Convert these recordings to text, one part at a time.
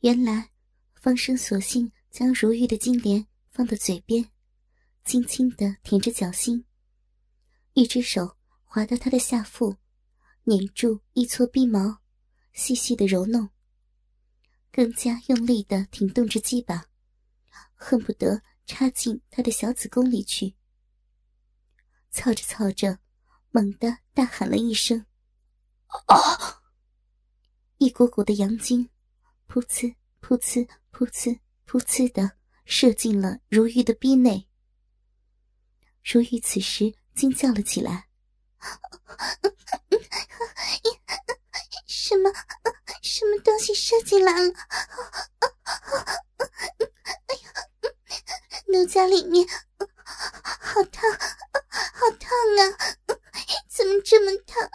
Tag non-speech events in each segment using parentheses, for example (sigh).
原来方生索性将如玉的金莲放到嘴边，轻轻的舔着脚心，一只手滑到她的下腹，捻住一撮逼毛，细细的揉弄，更加用力的挺动着鸡巴，恨不得插进她的小子宫里去。操着操着，猛地大喊了一声：“啊！”一股股的阳精，噗呲噗呲噗呲噗呲的射进了如玉的逼内。如玉此时惊叫了起来：“什么什么东西射进来了？哎呀，奴家里面好烫！”好烫啊！怎么这么烫？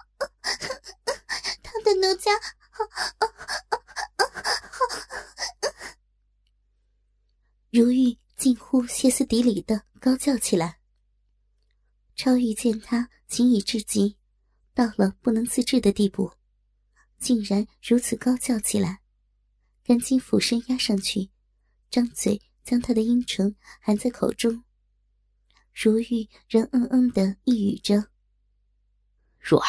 烫的奴家好，如玉近乎歇斯底里的高叫起来。超玉见他情已至极，到了不能自制的地步，竟然如此高叫起来，赶紧俯身压上去，张嘴将他的阴唇含在口中。如玉仍嗯嗯的呓语着：“如儿，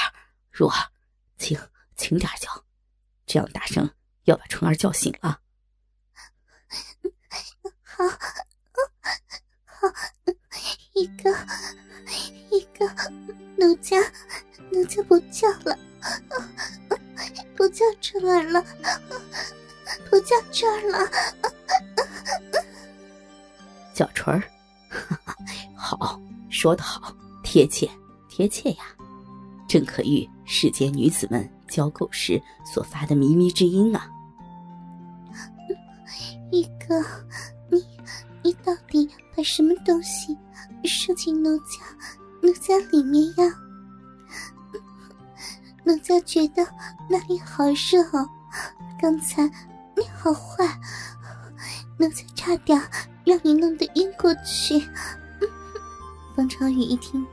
如儿，轻轻点叫，这样大声要把春儿叫醒了。”“好，好，一个，一个，奴家，奴家不叫了，不叫春儿了，不叫春儿了，叫春儿。(laughs) ”好，说得好，贴切，贴切呀，正可遇世间女子们交媾时所发的靡靡之音啊！一哥，你到底把什么东西射进奴家奴家里面呀？奴家觉得那里好热哦，刚才你好坏，奴家差点让你弄得晕过去。方超玉一听，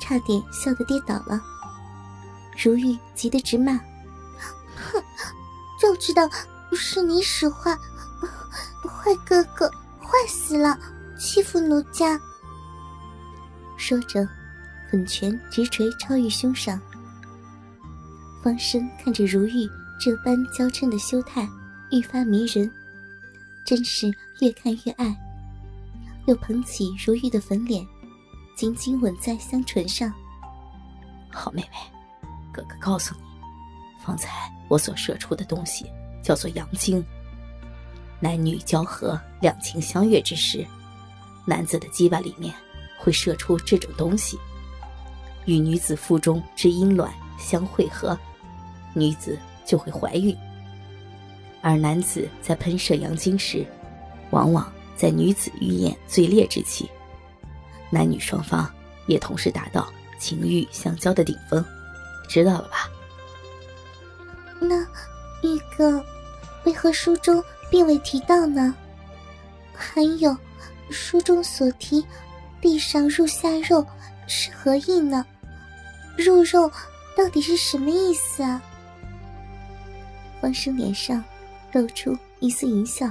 差点笑得跌倒了。如玉急得直骂：“哼，就知道是你使坏，坏哥哥，坏死了，欺负奴家。”说着，粉拳直捶超玉胸上。方生看着如玉这般娇嗔的羞态，愈发迷人，真是越看越爱，又捧起如玉的粉脸。紧紧吻在香唇上。好妹妹，哥哥告诉你，方才我所射出的东西叫做阳精。男女交合、两情相悦之时，男子的鸡巴里面会射出这种东西，与女子腹中之阴卵相汇合，女子就会怀孕。而男子在喷射阳精时，往往在女子欲焰最烈之期。男女双方也同时达到情欲相交的顶峰，知道了吧？那玉哥，为何书中并未提到呢？还有，书中所提“地上入下肉”是何意呢？入肉到底是什么意思啊？方生脸上露出一丝淫笑。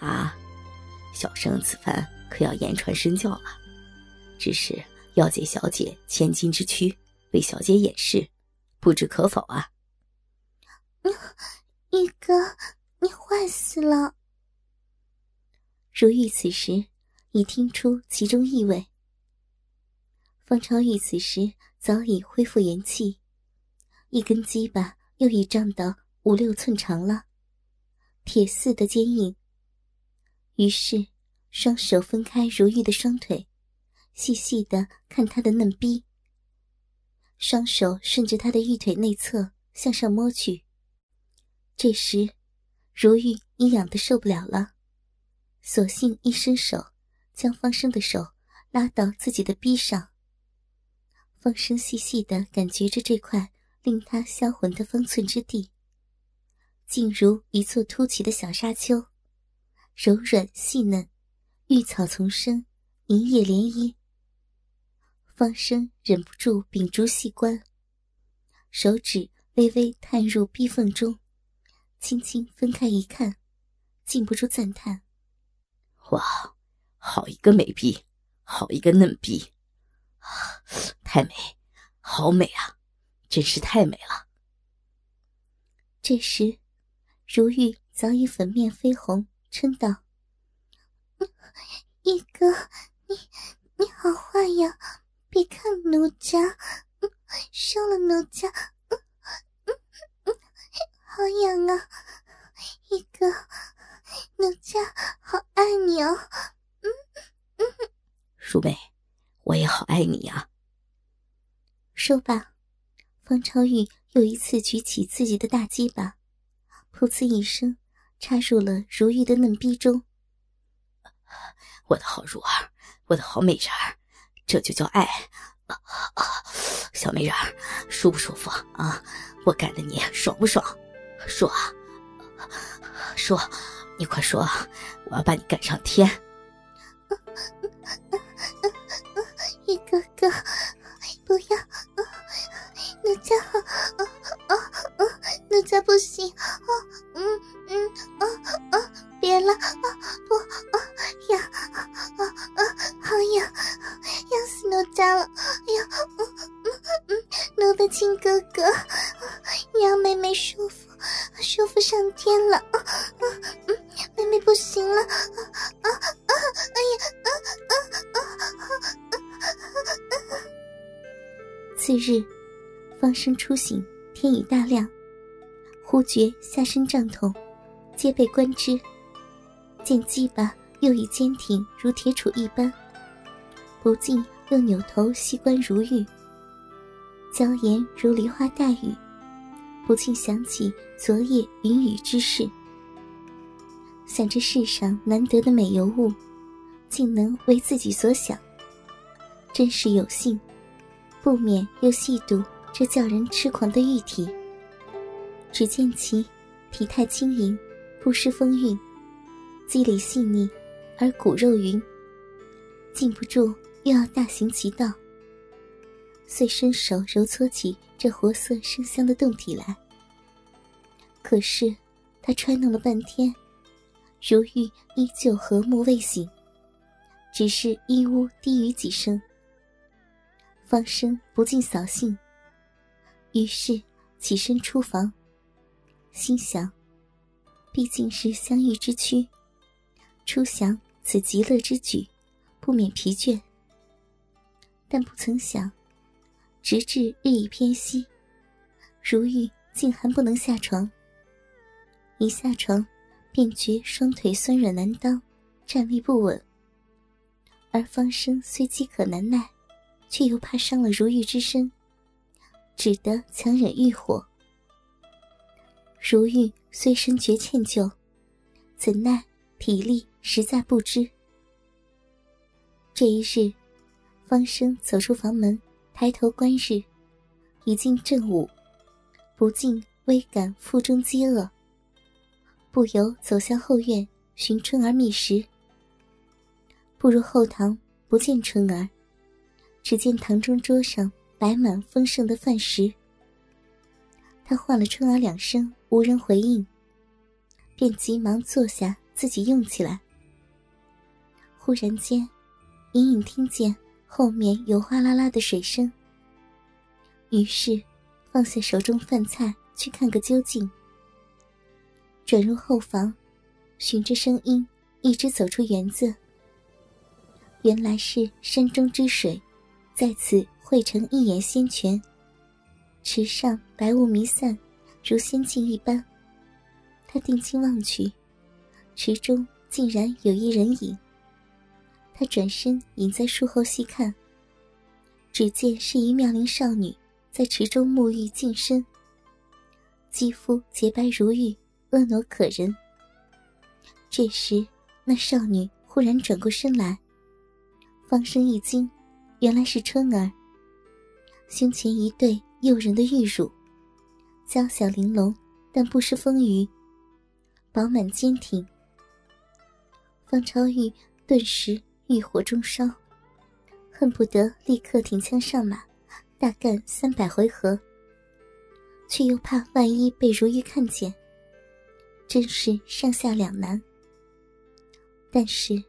啊，小生此番。可要言传身教了，只是要借小姐千金之躯为小姐掩饰，不知可否啊？(laughs) 玉哥，你坏死了！如玉此时已听出其中意味。方超玉此时早已恢复元气，一根鸡巴又已胀到五六寸长了，铁似的坚硬。于是。双手分开如玉的双腿，细细的看她的嫩逼。双手顺着她的玉腿内侧向上摸去。这时，如玉已痒得受不了了，索性一伸手，将方生的手拉到自己的臂上。方生细细的感觉着这块令他销魂的方寸之地，竟如一座凸起的小沙丘，柔软细嫩。绿草丛生，银叶涟漪。方生忍不住屏住细观，手指微微探入逼缝中，轻轻分开一看，禁不住赞叹：“哇，好一个美臂，好一个嫩臂，太美，好美啊，真是太美了。”这时，如玉早已粉面绯红，嗔道：“ (laughs) 一哥，你你好坏呀！别看奴家，伤了奴家。”好痒啊，一哥，奴家好爱你哦。嗯嗯，淑妹，我也好爱你呀。说罢，方超玉又一次举起自己的大鸡巴，噗呲一声插入了如玉的嫩逼中。我的好如儿，我的好美人儿，这就叫爱。啊啊，小美人儿，舒不舒服啊？我干的你爽不爽？说，说，你快说，我要把你赶上天！(laughs) 玉哥哥，不要，奴家，奴家不行，次日，方生初醒，天已大亮，忽觉下身胀痛，皆被观之，见鸡巴又已坚挺如铁杵一般，不禁又扭头细观如玉，娇颜如梨花带雨。不禁想起昨夜云雨之事，想这世上难得的美尤物，竟能为自己所想，真是有幸，不免又嫉妒这叫人痴狂的玉体。只见其体态轻盈，不失风韵，肌理细腻，而骨肉匀，禁不住又要大行其道。遂伸手揉搓起这活色生香的胴体来。可是，他揣弄了半天，如玉依旧和睦未醒，只是一屋低语几声。方生不禁扫兴，于是起身出房，心想：毕竟是相遇之躯，初想此极乐之举，不免疲倦。但不曾想。直至日已偏西，如玉竟还不能下床。一下床，便觉双腿酸软难当，站立不稳。而方生虽饥渴难耐，却又怕伤了如玉之身，只得强忍欲火。如玉虽身觉歉疚，怎奈体力实在不支。这一日，方生走出房门。抬头观日，已近正午，不禁微感腹中饥饿，不由走向后院寻春儿觅食。步入后堂，不见春儿，只见堂中桌上摆满丰盛的饭食。他唤了春儿两声，无人回应，便急忙坐下自己用起来。忽然间，隐隐听见。后面有哗啦啦的水声，于是放下手中饭菜去看个究竟。转入后房，循着声音一直走出园子。原来是山中之水，在此汇成一眼仙泉，池上白雾弥散，如仙境一般。他定睛望去，池中竟然有一人影。他转身隐在树后细看，只见是一妙龄少女在池中沐浴净身，肌肤洁白如玉，婀娜可人。这时，那少女忽然转过身来，方生一惊，原来是春儿。胸前一对诱人的玉乳，娇小玲珑，但不失丰腴，饱满坚挺。方超玉顿时。欲火中烧，恨不得立刻挺枪上马，大干三百回合。却又怕万一被如玉看见，真是上下两难。但是，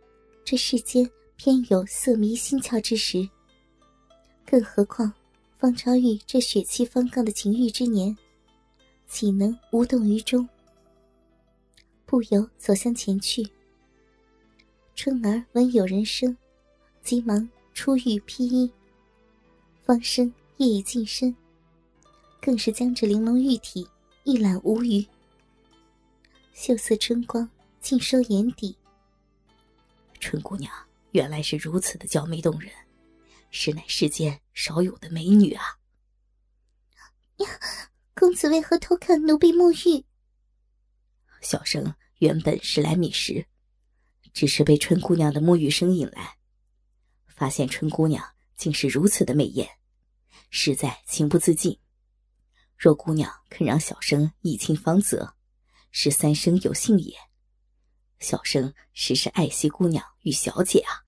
这世间偏有色迷心窍之时，更何况方超玉这血气方刚的情欲之年，岂能无动于衷？不由走向前去。春儿闻有人声，急忙出浴披衣。方生夜已近身，更是将这玲珑玉体一览无余。秀色春光尽收眼底。春姑娘原来是如此的娇媚动人，实乃世间少有的美女啊！呀，公子为何偷看奴婢沐浴？小生原本是来觅食。只是被春姑娘的沐浴声引来，发现春姑娘竟是如此的美艳，实在情不自禁。若姑娘肯让小生一亲芳泽，是三生有幸也。小生实是爱惜姑娘与小姐啊。